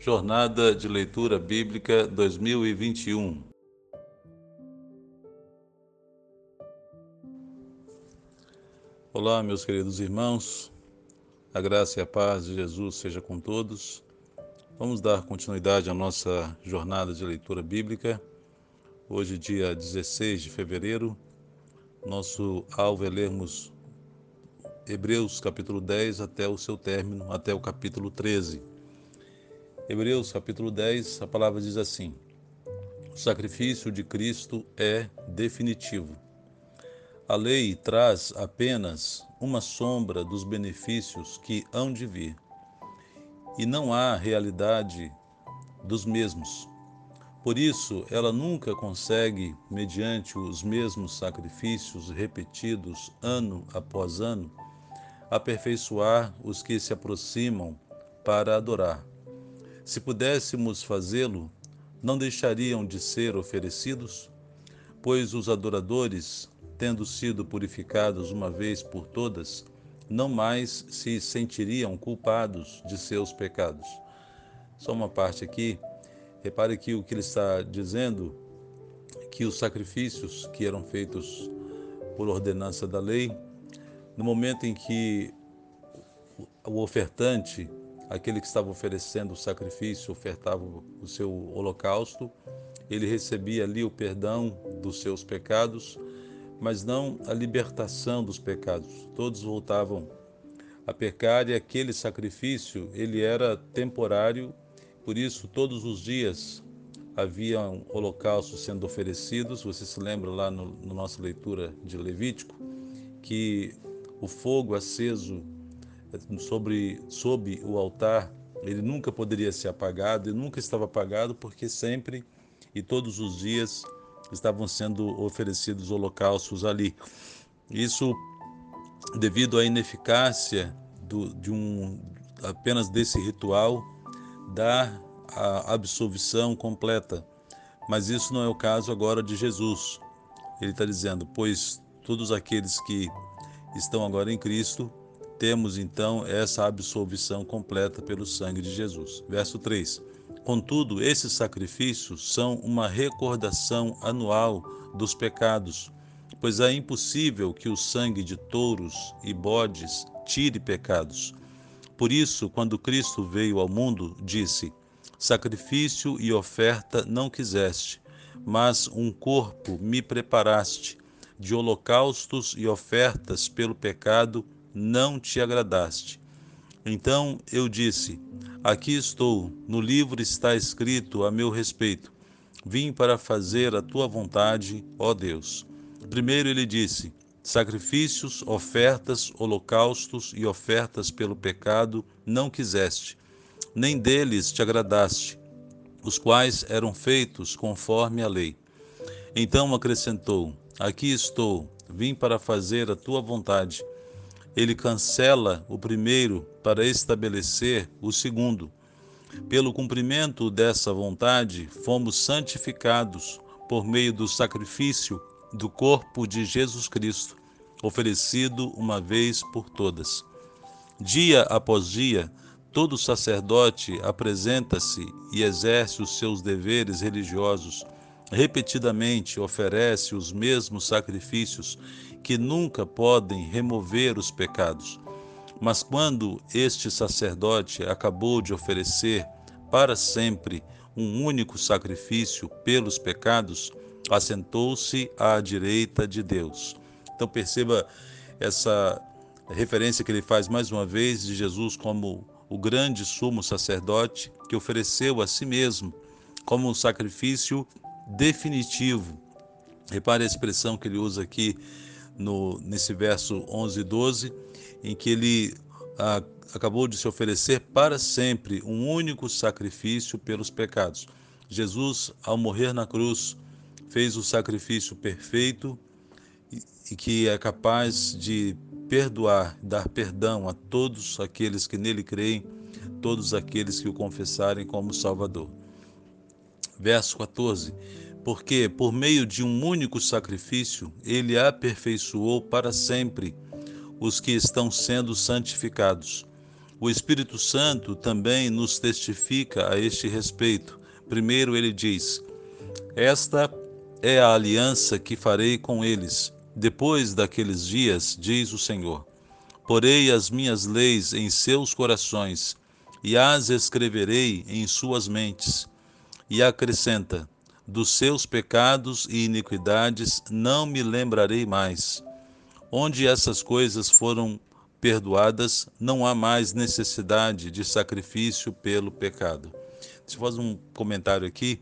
Jornada de Leitura Bíblica 2021. Olá, meus queridos irmãos. A graça e a paz de Jesus seja com todos. Vamos dar continuidade à nossa jornada de leitura bíblica. Hoje, dia 16 de fevereiro, nosso alvo é lermos Hebreus capítulo 10 até o seu término, até o capítulo 13. Hebreus capítulo 10, a palavra diz assim: O sacrifício de Cristo é definitivo. A lei traz apenas uma sombra dos benefícios que hão de vir, e não há realidade dos mesmos. Por isso, ela nunca consegue, mediante os mesmos sacrifícios repetidos ano após ano, aperfeiçoar os que se aproximam para adorar. Se pudéssemos fazê-lo, não deixariam de ser oferecidos? Pois os adoradores, tendo sido purificados uma vez por todas, não mais se sentiriam culpados de seus pecados. Só uma parte aqui. Repare que o que ele está dizendo que os sacrifícios que eram feitos por ordenança da lei, no momento em que o ofertante aquele que estava oferecendo o sacrifício, ofertava o seu holocausto, ele recebia ali o perdão dos seus pecados, mas não a libertação dos pecados. Todos voltavam a pecar e aquele sacrifício, ele era temporário, por isso todos os dias haviam holocaustos sendo oferecidos. Você se lembra lá no, no nossa leitura de Levítico que o fogo aceso sobre, sob o altar, ele nunca poderia ser apagado, ele nunca estava apagado, porque sempre e todos os dias estavam sendo oferecidos holocaustos ali. Isso devido à ineficácia do, de um apenas desse ritual da absolvição completa. Mas isso não é o caso agora de Jesus. Ele está dizendo: pois todos aqueles que estão agora em Cristo temos então essa absolvição completa pelo sangue de Jesus. Verso 3. Contudo, esses sacrifícios são uma recordação anual dos pecados, pois é impossível que o sangue de touros e bodes tire pecados. Por isso, quando Cristo veio ao mundo, disse: Sacrifício e oferta não quiseste, mas um corpo me preparaste. De holocaustos e ofertas pelo pecado não te agradaste. Então eu disse: Aqui estou, no livro está escrito a meu respeito. Vim para fazer a tua vontade, ó Deus. Primeiro ele disse: Sacrifícios, ofertas, holocaustos e ofertas pelo pecado não quiseste, nem deles te agradaste, os quais eram feitos conforme a lei. Então acrescentou: Aqui estou, vim para fazer a tua vontade ele cancela o primeiro para estabelecer o segundo. Pelo cumprimento dessa vontade, fomos santificados por meio do sacrifício do corpo de Jesus Cristo, oferecido uma vez por todas. Dia após dia, todo sacerdote apresenta-se e exerce os seus deveres religiosos. Repetidamente oferece os mesmos sacrifícios que nunca podem remover os pecados. Mas quando este sacerdote acabou de oferecer para sempre um único sacrifício pelos pecados, assentou-se à direita de Deus. Então perceba essa referência que ele faz mais uma vez de Jesus como o grande sumo sacerdote que ofereceu a si mesmo como um sacrifício definitivo. Repare a expressão que ele usa aqui no, nesse verso 11 e 12, em que ele ah, acabou de se oferecer para sempre um único sacrifício pelos pecados. Jesus, ao morrer na cruz, fez o sacrifício perfeito e, e que é capaz de perdoar, dar perdão a todos aqueles que nele creem, todos aqueles que o confessarem como Salvador. Verso 14 porque por meio de um único sacrifício ele aperfeiçoou para sempre os que estão sendo santificados. O Espírito Santo também nos testifica a este respeito. Primeiro, ele diz: Esta é a aliança que farei com eles. Depois daqueles dias, diz o Senhor: Porei as minhas leis em seus corações e as escreverei em suas mentes. E acrescenta: dos seus pecados e iniquidades não me lembrarei mais. Onde essas coisas foram perdoadas, não há mais necessidade de sacrifício pelo pecado. Deixa eu fazer um comentário aqui.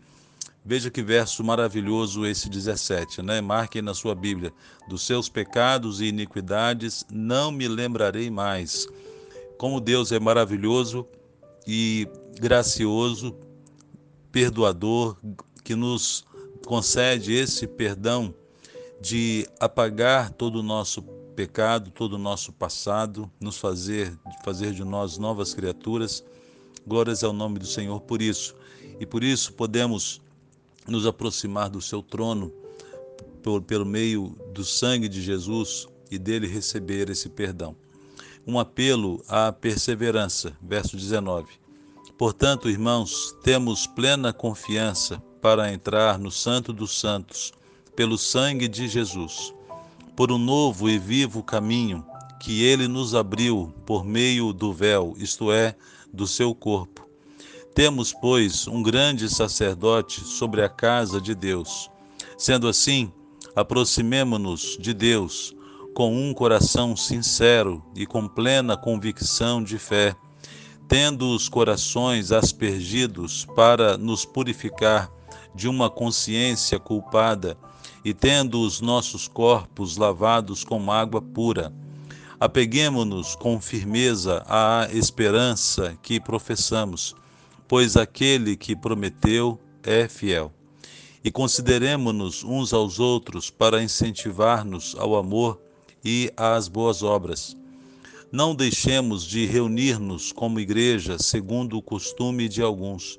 Veja que verso maravilhoso esse 17, né? Marque na sua Bíblia: dos seus pecados e iniquidades não me lembrarei mais. Como Deus é maravilhoso e gracioso, perdoador, que nos concede esse perdão de apagar todo o nosso pecado, todo o nosso passado, nos fazer fazer de nós novas criaturas. Glórias ao nome do Senhor por isso. E por isso podemos nos aproximar do seu trono por, pelo meio do sangue de Jesus e dele receber esse perdão. Um apelo à perseverança, verso 19. Portanto, irmãos, temos plena confiança para entrar no Santo dos Santos, pelo sangue de Jesus, por um novo e vivo caminho que ele nos abriu por meio do véu, isto é, do seu corpo. Temos, pois, um grande sacerdote sobre a casa de Deus. Sendo assim, aproximemo-nos de Deus com um coração sincero e com plena convicção de fé, tendo os corações aspergidos para nos purificar de uma consciência culpada e tendo os nossos corpos lavados com água pura. Apeguemo-nos com firmeza à esperança que professamos, pois aquele que prometeu é fiel. E consideremo-nos uns aos outros para incentivar-nos ao amor e às boas obras. Não deixemos de reunir-nos como igreja, segundo o costume de alguns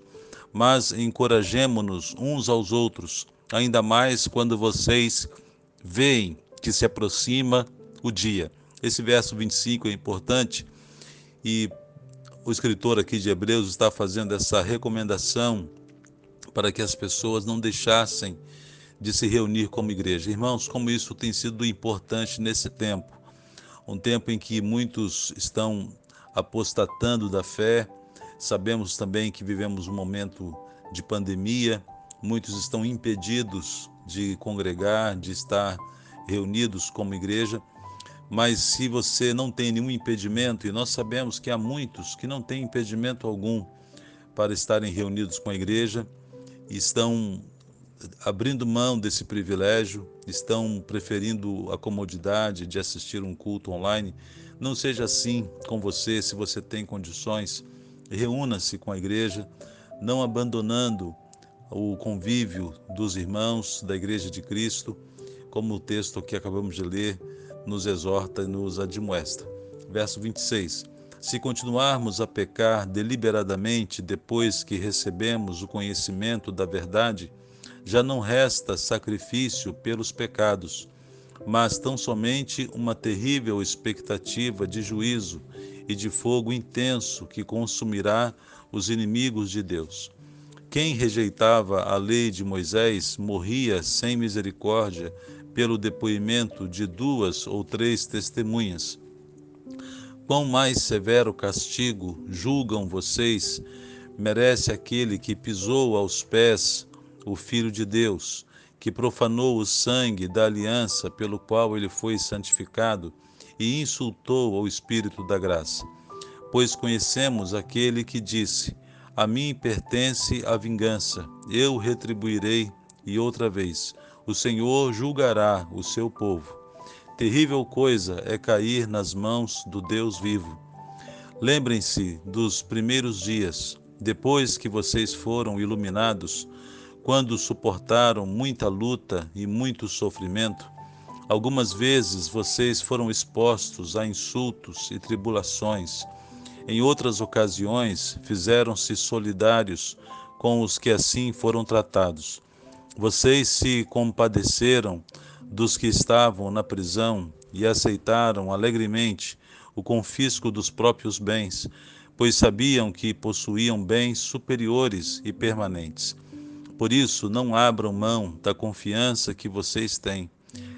mas encorajemo-nos uns aos outros, ainda mais quando vocês veem que se aproxima o dia. Esse verso 25 é importante e o escritor aqui de Hebreus está fazendo essa recomendação para que as pessoas não deixassem de se reunir como igreja. Irmãos, como isso tem sido importante nesse tempo, um tempo em que muitos estão apostatando da fé, Sabemos também que vivemos um momento de pandemia, muitos estão impedidos de congregar, de estar reunidos como igreja. Mas se você não tem nenhum impedimento, e nós sabemos que há muitos que não têm impedimento algum para estarem reunidos com a igreja, estão abrindo mão desse privilégio, estão preferindo a comodidade de assistir um culto online. Não seja assim com você, se você tem condições reúna-se com a igreja, não abandonando o convívio dos irmãos da Igreja de Cristo, como o texto que acabamos de ler nos exorta e nos admoesta. Verso 26. Se continuarmos a pecar deliberadamente depois que recebemos o conhecimento da verdade, já não resta sacrifício pelos pecados, mas tão somente uma terrível expectativa de juízo e de fogo intenso que consumirá os inimigos de Deus. Quem rejeitava a lei de Moisés morria sem misericórdia pelo depoimento de duas ou três testemunhas. Quão mais severo castigo, julgam vocês, merece aquele que pisou aos pés o Filho de Deus, que profanou o sangue da aliança pelo qual ele foi santificado e insultou ao Espírito da graça. Pois conhecemos aquele que disse: A mim pertence a vingança, eu retribuirei, e outra vez, o Senhor julgará o seu povo. Terrível coisa é cair nas mãos do Deus vivo. Lembrem-se dos primeiros dias, depois que vocês foram iluminados, quando suportaram muita luta e muito sofrimento Algumas vezes vocês foram expostos a insultos e tribulações. Em outras ocasiões, fizeram-se solidários com os que assim foram tratados. Vocês se compadeceram dos que estavam na prisão e aceitaram alegremente o confisco dos próprios bens, pois sabiam que possuíam bens superiores e permanentes. Por isso, não abram mão da confiança que vocês têm.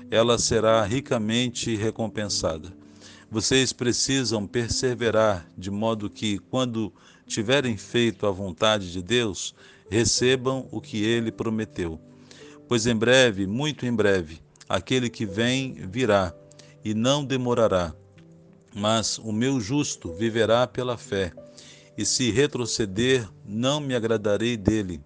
Ela será ricamente recompensada. Vocês precisam perseverar, de modo que, quando tiverem feito a vontade de Deus, recebam o que ele prometeu. Pois em breve, muito em breve, aquele que vem virá e não demorará. Mas o meu justo viverá pela fé, e se retroceder, não me agradarei dele.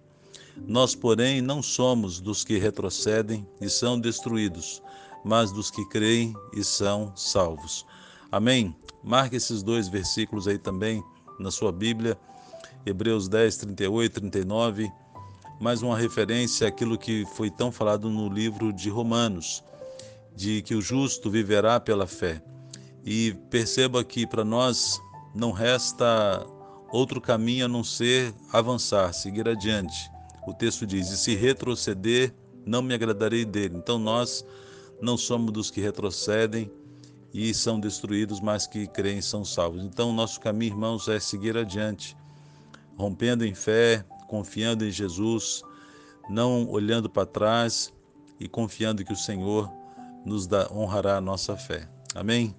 Nós, porém, não somos dos que retrocedem e são destruídos, mas dos que creem e são salvos. Amém? Marque esses dois versículos aí também na sua Bíblia, Hebreus 10, 38 e 39 mais uma referência àquilo que foi tão falado no livro de Romanos, de que o justo viverá pela fé. E perceba que para nós não resta outro caminho a não ser avançar, seguir adiante. O texto diz: E se retroceder, não me agradarei dele. Então nós não somos dos que retrocedem e são destruídos, mas que creem são salvos. Então nosso caminho, irmãos, é seguir adiante, rompendo em fé, confiando em Jesus, não olhando para trás e confiando que o Senhor nos dá, honrará a nossa fé. Amém?